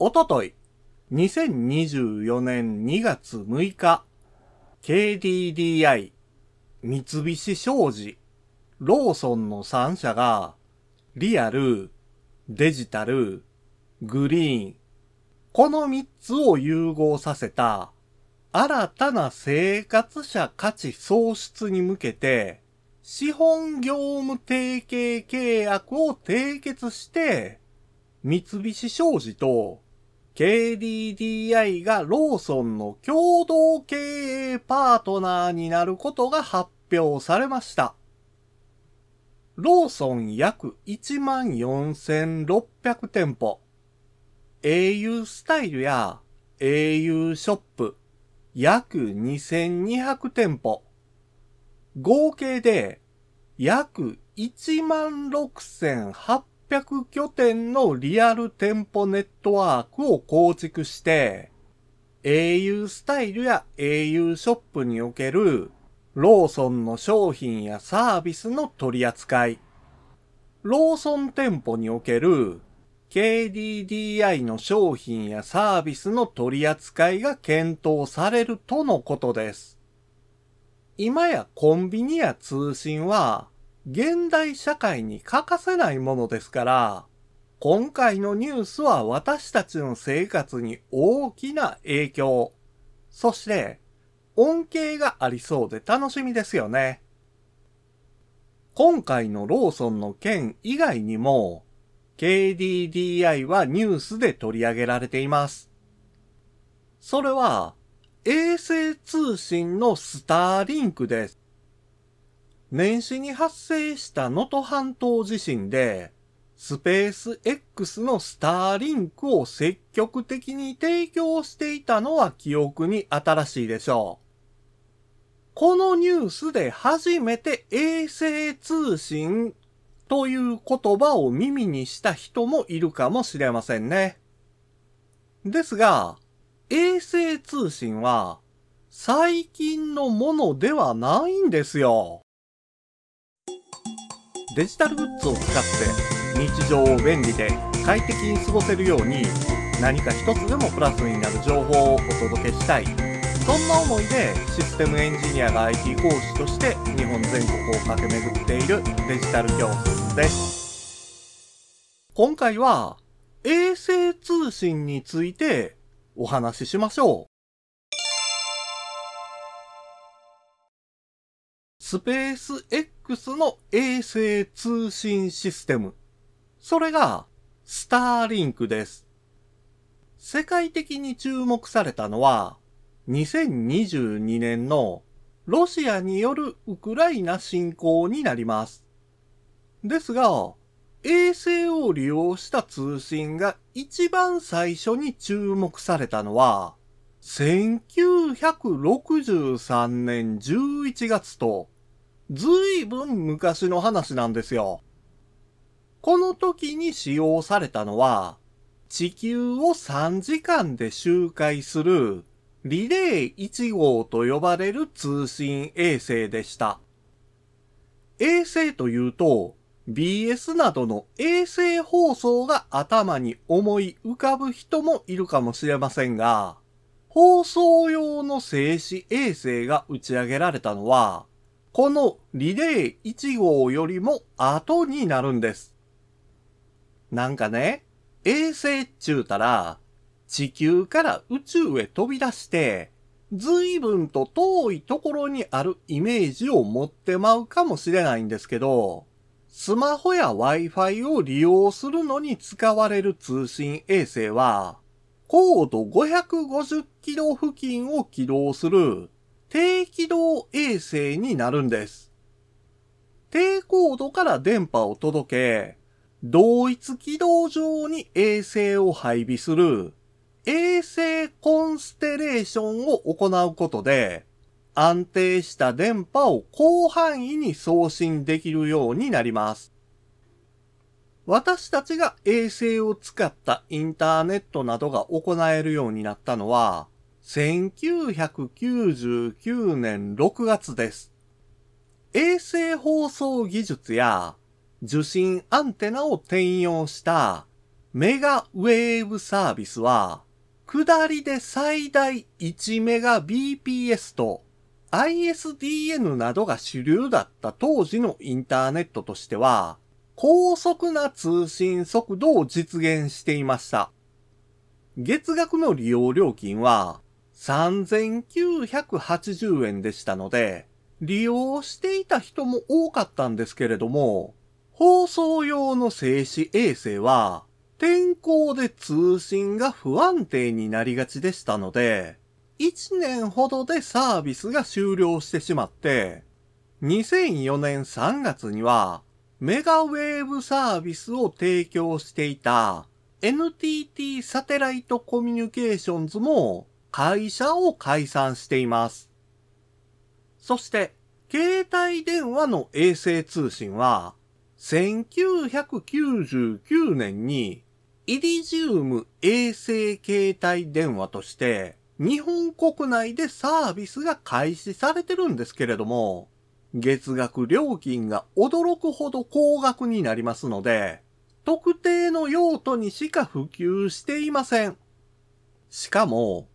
おととい、2024年2月6日、KDDI、三菱商事、ローソンの3社が、リアル、デジタル、グリーン、この3つを融合させた、新たな生活者価値創出に向けて、資本業務提携契約を締結して、三菱商事と KDDI がローソンの共同経営パートナーになることが発表されました。ローソン約14,600店舗、au スタイルや au ショップ約2,200店舗、合計で約16,800 800拠点のリアル店舗ネットワークを構築して、au スタイルや au ショップにおけるローソンの商品やサービスの取り扱い、ローソン店舗における KDDI の商品やサービスの取り扱いが検討されるとのことです。今やコンビニや通信は現代社会に欠かせないものですから、今回のニュースは私たちの生活に大きな影響、そして恩恵がありそうで楽しみですよね。今回のローソンの件以外にも、KDDI はニュースで取り上げられています。それは、衛星通信のスターリンクです。年始に発生した能登半島地震で、スペース X のスターリンクを積極的に提供していたのは記憶に新しいでしょう。このニュースで初めて衛星通信という言葉を耳にした人もいるかもしれませんね。ですが、衛星通信は最近のものではないんですよ。デジタルグッズを使って日常を便利で快適に過ごせるように何か一つでもプラスになる情報をお届けしたい。そんな思いでシステムエンジニアが IT 講師として日本全国を駆け巡っているデジタル教室です。今回は衛星通信についてお話ししましょう。スペース X の衛星通信システム。それが、スターリンクです。世界的に注目されたのは、2022年のロシアによるウクライナ侵攻になります。ですが、衛星を利用した通信が一番最初に注目されたのは、1963年11月とずいぶん昔の話なんですよ。この時に使用されたのは、地球を3時間で周回するリレー1号と呼ばれる通信衛星でした。衛星というと、BS などの衛星放送が頭に思い浮かぶ人もいるかもしれませんが、放送用の静止衛星が打ち上げられたのは、このリレー1号よりも後になるんです。なんかね、衛星っちゅうたら、地球から宇宙へ飛び出して、随分と遠いところにあるイメージを持ってまうかもしれないんですけど、スマホや Wi-Fi を利用するのに使われる通信衛星は、高度550キロ付近を起動する低軌道衛星になるんです。低高度から電波を届け、同一軌道上に衛星を配備する衛星コンステレーションを行うことで、安定した電波を広範囲に送信できるようになります。私たちが衛星を使ったインターネットなどが行えるようになったのは、1999年6月です。衛星放送技術や受信アンテナを転用したメガウェーブサービスは、下りで最大1メガ BPS と ISDN などが主流だった当時のインターネットとしては、高速な通信速度を実現していました。月額の利用料金は3980円でしたので、利用していた人も多かったんですけれども、放送用の静止衛星は天候で通信が不安定になりがちでしたので、1年ほどでサービスが終了してしまって、2004年3月にはメガウェーブサービスを提供していた NTT サテライトコミュニケーションズも会社を解散しています。そして、携帯電話の衛星通信は、1999年にイリジウム衛星携帯電話として日本国内でサービスが開始されてるんですけれども、月額料金が驚くほど高額になりますので、特定の用途にしか普及していません。しかも、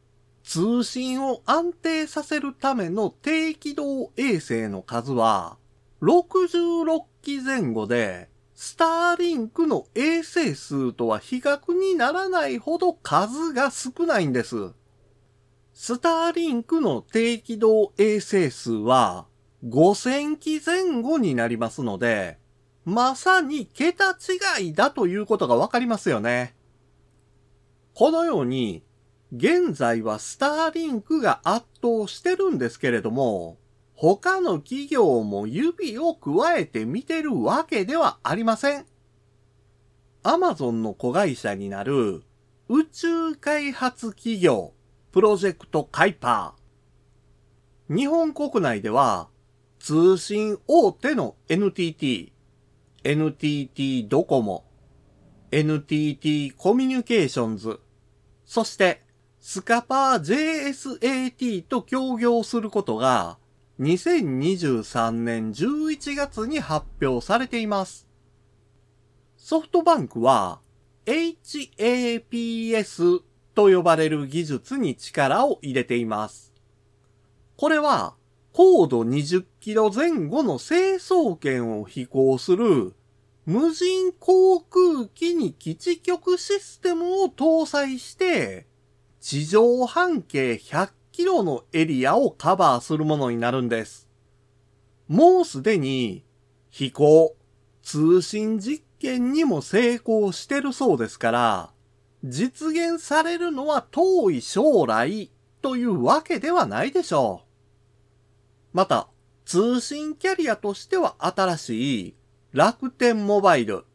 通信を安定させるための低軌道衛星の数は、66機前後で、スターリンクの衛星数とは比較にならないほど数が少ないんです。スターリンクの低軌道衛星数は5000機前後になりますので、まさに桁違いだということがわかりますよね。このように、現在はスターリンクが圧倒してるんですけれども、他の企業も指を加えて見てるわけではありません。アマゾンの子会社になる宇宙開発企業プロジェクトカイパー。日本国内では通信大手の NTT、NTT ドコモ、NTT コミュニケーションズ、そしてスカパー JSAT と協業することが2023年11月に発表されています。ソフトバンクは HAPS と呼ばれる技術に力を入れています。これは高度20キロ前後の成層圏を飛行する無人航空機に基地局システムを搭載して地上半径100キロのエリアをカバーするものになるんです。もうすでに飛行、通信実験にも成功してるそうですから、実現されるのは遠い将来というわけではないでしょう。また、通信キャリアとしては新しい楽天モバイル。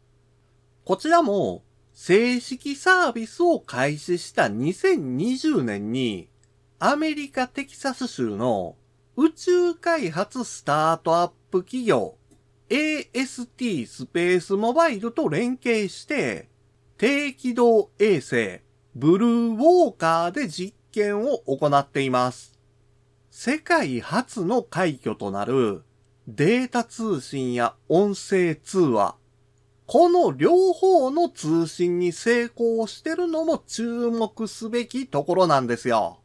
こちらも正式サービスを開始した2020年にアメリカテキサス州の宇宙開発スタートアップ企業 AST スペースモバイルと連携して低軌道衛星ブルーウォーカーで実験を行っています。世界初の快挙となるデータ通信や音声通話、この両方の通信に成功してるのも注目すべきところなんですよ。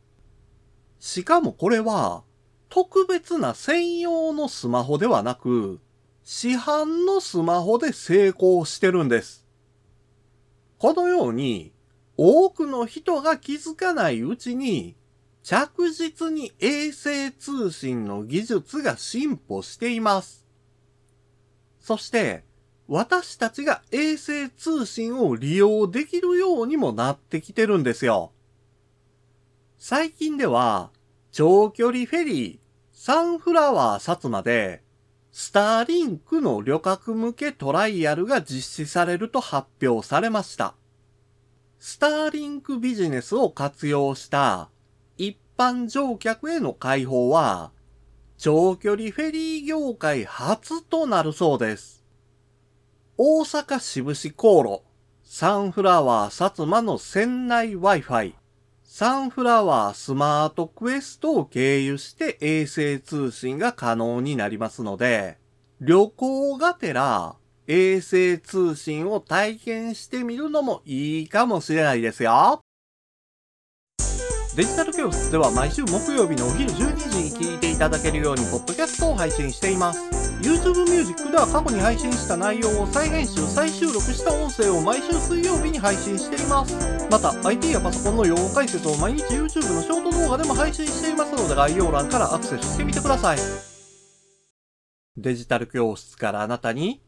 しかもこれは、特別な専用のスマホではなく、市販のスマホで成功してるんです。このように、多くの人が気づかないうちに、着実に衛星通信の技術が進歩しています。そして、私たちが衛星通信を利用できるようにもなってきてるんですよ。最近では、長距離フェリー、サンフラワー薩摩で、スターリンクの旅客向けトライアルが実施されると発表されました。スターリンクビジネスを活用した一般乗客への開放は、長距離フェリー業界初となるそうです。大阪渋市航路、サンフラワー薩摩の船内 Wi-Fi、サンフラワースマートクエストを経由して衛星通信が可能になりますので、旅行がてら衛星通信を体験してみるのもいいかもしれないですよ。デジタル教室では毎週木曜日のお昼12時に聞いていただけるようにポッドキャストを配信しています。YouTube Music では過去に配信した内容を再編集、再収録した音声を毎週水曜日に配信しています。また、IT やパソコンの用語解説を毎日 YouTube のショート動画でも配信していますので概要欄からアクセスしてみてください。デジタル教室からあなたに、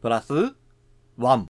プラス、ワン。